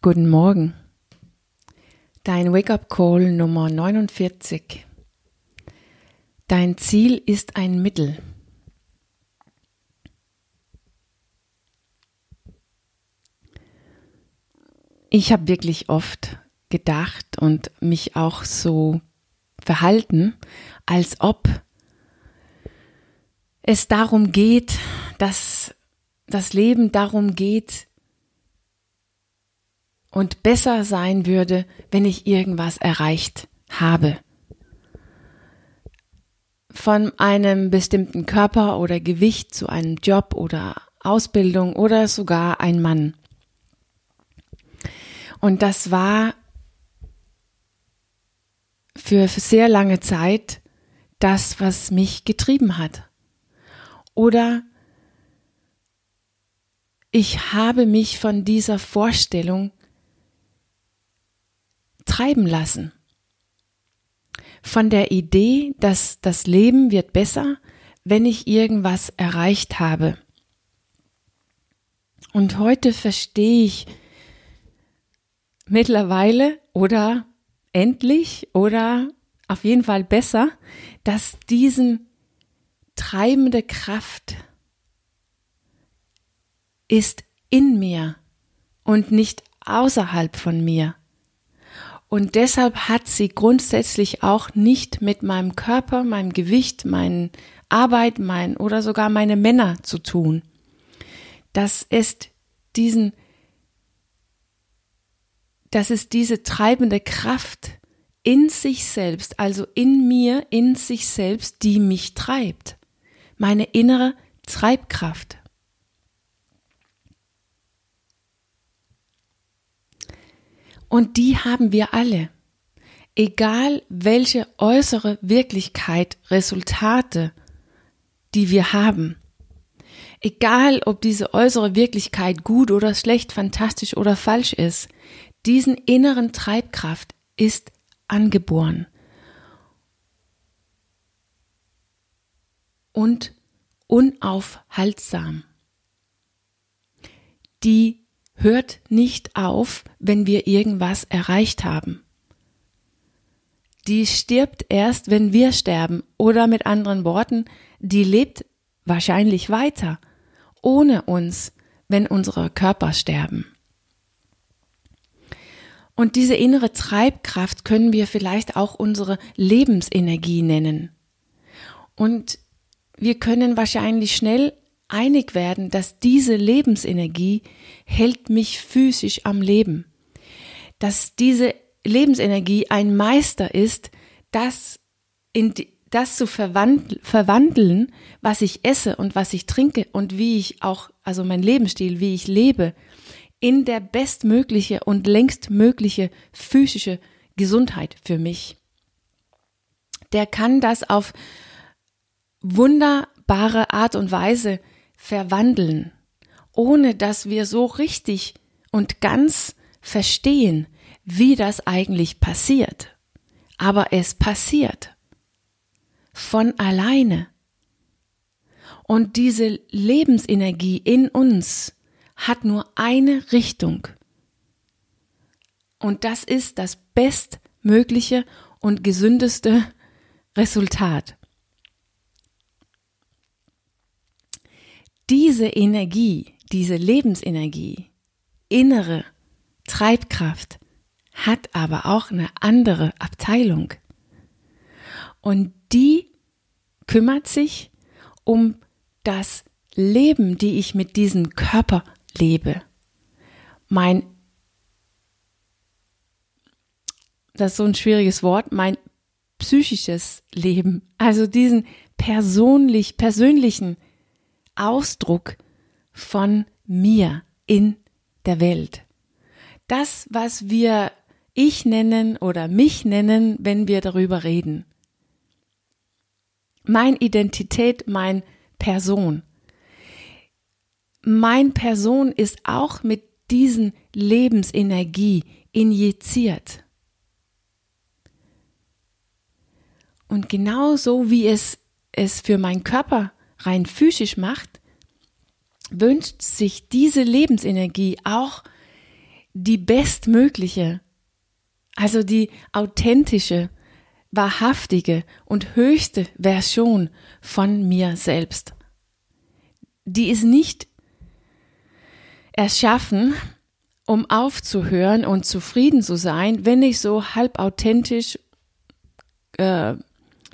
Guten Morgen. Dein Wake-up-Call Nummer 49. Dein Ziel ist ein Mittel. Ich habe wirklich oft gedacht und mich auch so verhalten, als ob es darum geht, dass das Leben darum geht, und besser sein würde, wenn ich irgendwas erreicht habe. Von einem bestimmten Körper oder Gewicht zu einem Job oder Ausbildung oder sogar ein Mann. Und das war für sehr lange Zeit das, was mich getrieben hat. Oder ich habe mich von dieser Vorstellung treiben lassen. Von der Idee, dass das Leben wird besser, wenn ich irgendwas erreicht habe. Und heute verstehe ich mittlerweile oder endlich oder auf jeden Fall besser, dass diesen treibende Kraft ist in mir und nicht außerhalb von mir. Und deshalb hat sie grundsätzlich auch nicht mit meinem Körper, meinem Gewicht, meinen Arbeit, mein oder sogar meine Männer zu tun. Das ist diesen, das ist diese treibende Kraft in sich selbst, also in mir, in sich selbst, die mich treibt. Meine innere Treibkraft. Und die haben wir alle. Egal welche äußere Wirklichkeit, Resultate, die wir haben. Egal ob diese äußere Wirklichkeit gut oder schlecht, fantastisch oder falsch ist, diesen inneren Treibkraft ist angeboren. Und unaufhaltsam. Die hört nicht auf, wenn wir irgendwas erreicht haben. Die stirbt erst, wenn wir sterben, oder mit anderen Worten, die lebt wahrscheinlich weiter, ohne uns, wenn unsere Körper sterben. Und diese innere Treibkraft können wir vielleicht auch unsere Lebensenergie nennen. Und wir können wahrscheinlich schnell einig werden, dass diese Lebensenergie hält mich physisch am Leben. Dass diese Lebensenergie ein Meister ist, das in das zu verwandeln, was ich esse und was ich trinke und wie ich auch, also mein Lebensstil, wie ich lebe, in der bestmögliche und längstmögliche physische Gesundheit für mich. Der kann das auf wunderbare Art und Weise verwandeln, ohne dass wir so richtig und ganz verstehen, wie das eigentlich passiert. Aber es passiert von alleine. Und diese Lebensenergie in uns hat nur eine Richtung. Und das ist das bestmögliche und gesündeste Resultat. Diese Energie, diese Lebensenergie, innere Treibkraft hat aber auch eine andere Abteilung. Und die kümmert sich um das Leben, die ich mit diesem Körper lebe. Mein, das ist so ein schwieriges Wort, mein psychisches Leben, also diesen persönlich, persönlichen Ausdruck von mir in der Welt. Das, was wir ich nennen oder mich nennen, wenn wir darüber reden. Mein Identität, mein Person. Mein Person ist auch mit diesen Lebensenergie injiziert. Und genauso wie es es für meinen Körper rein physisch macht, wünscht sich diese Lebensenergie auch die bestmögliche, also die authentische, wahrhaftige und höchste Version von mir selbst. Die ist nicht erschaffen, um aufzuhören und zufrieden zu sein, wenn ich so halb authentisch, äh,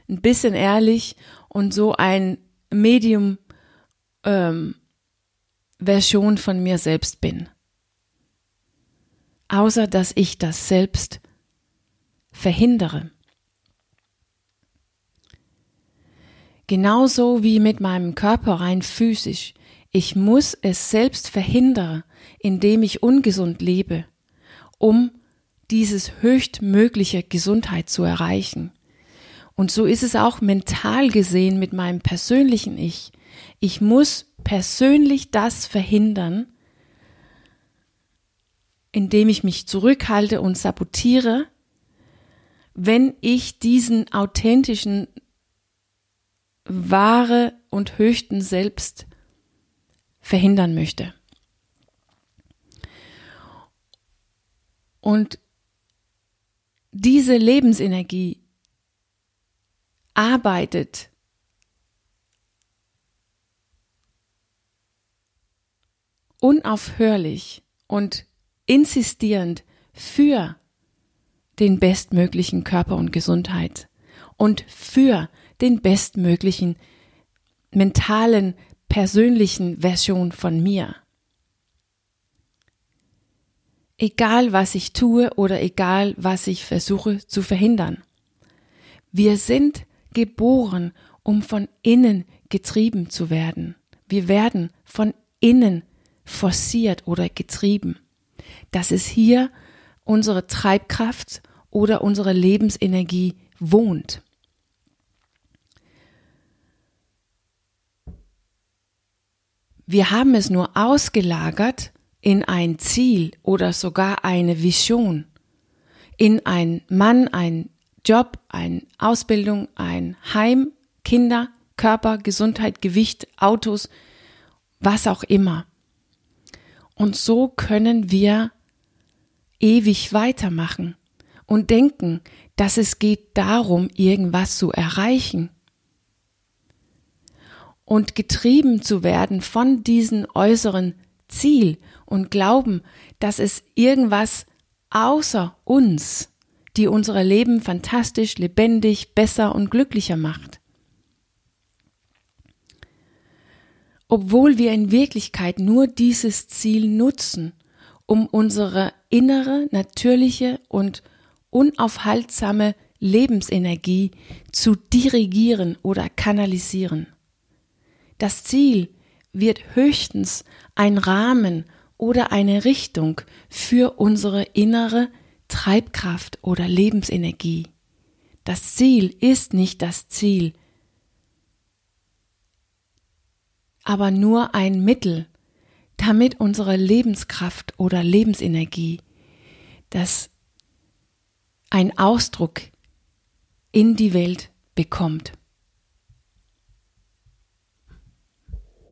ein bisschen ehrlich und so ein Medium ähm, von mir selbst bin. Außer dass ich das selbst verhindere. Genauso wie mit meinem Körper rein physisch. Ich muss es selbst verhindern, indem ich ungesund lebe, um dieses höchstmögliche Gesundheit zu erreichen. Und so ist es auch mental gesehen mit meinem persönlichen Ich. Ich muss persönlich das verhindern, indem ich mich zurückhalte und sabotiere, wenn ich diesen authentischen, wahre und höchsten Selbst verhindern möchte. Und diese Lebensenergie arbeitet unaufhörlich und insistierend für den bestmöglichen Körper und Gesundheit und für den bestmöglichen mentalen, persönlichen Version von mir. Egal was ich tue oder egal was ich versuche zu verhindern. Wir sind geboren, um von innen getrieben zu werden. Wir werden von innen forciert oder getrieben. Das ist hier unsere Treibkraft oder unsere Lebensenergie wohnt. Wir haben es nur ausgelagert in ein Ziel oder sogar eine Vision, in ein Mann, ein Job, eine Ausbildung, ein Heim, Kinder, Körper, Gesundheit, Gewicht, Autos, was auch immer. Und so können wir ewig weitermachen und denken, dass es geht darum, irgendwas zu erreichen. Und getrieben zu werden von diesem äußeren Ziel und glauben, dass es irgendwas außer uns, die unser Leben fantastisch, lebendig, besser und glücklicher macht. Obwohl wir in Wirklichkeit nur dieses Ziel nutzen, um unsere innere, natürliche und unaufhaltsame Lebensenergie zu dirigieren oder kanalisieren. Das Ziel wird höchstens ein Rahmen oder eine Richtung für unsere innere Treibkraft oder Lebensenergie. Das Ziel ist nicht das Ziel, aber nur ein Mittel, damit unsere Lebenskraft oder Lebensenergie, das ein Ausdruck in die Welt bekommt.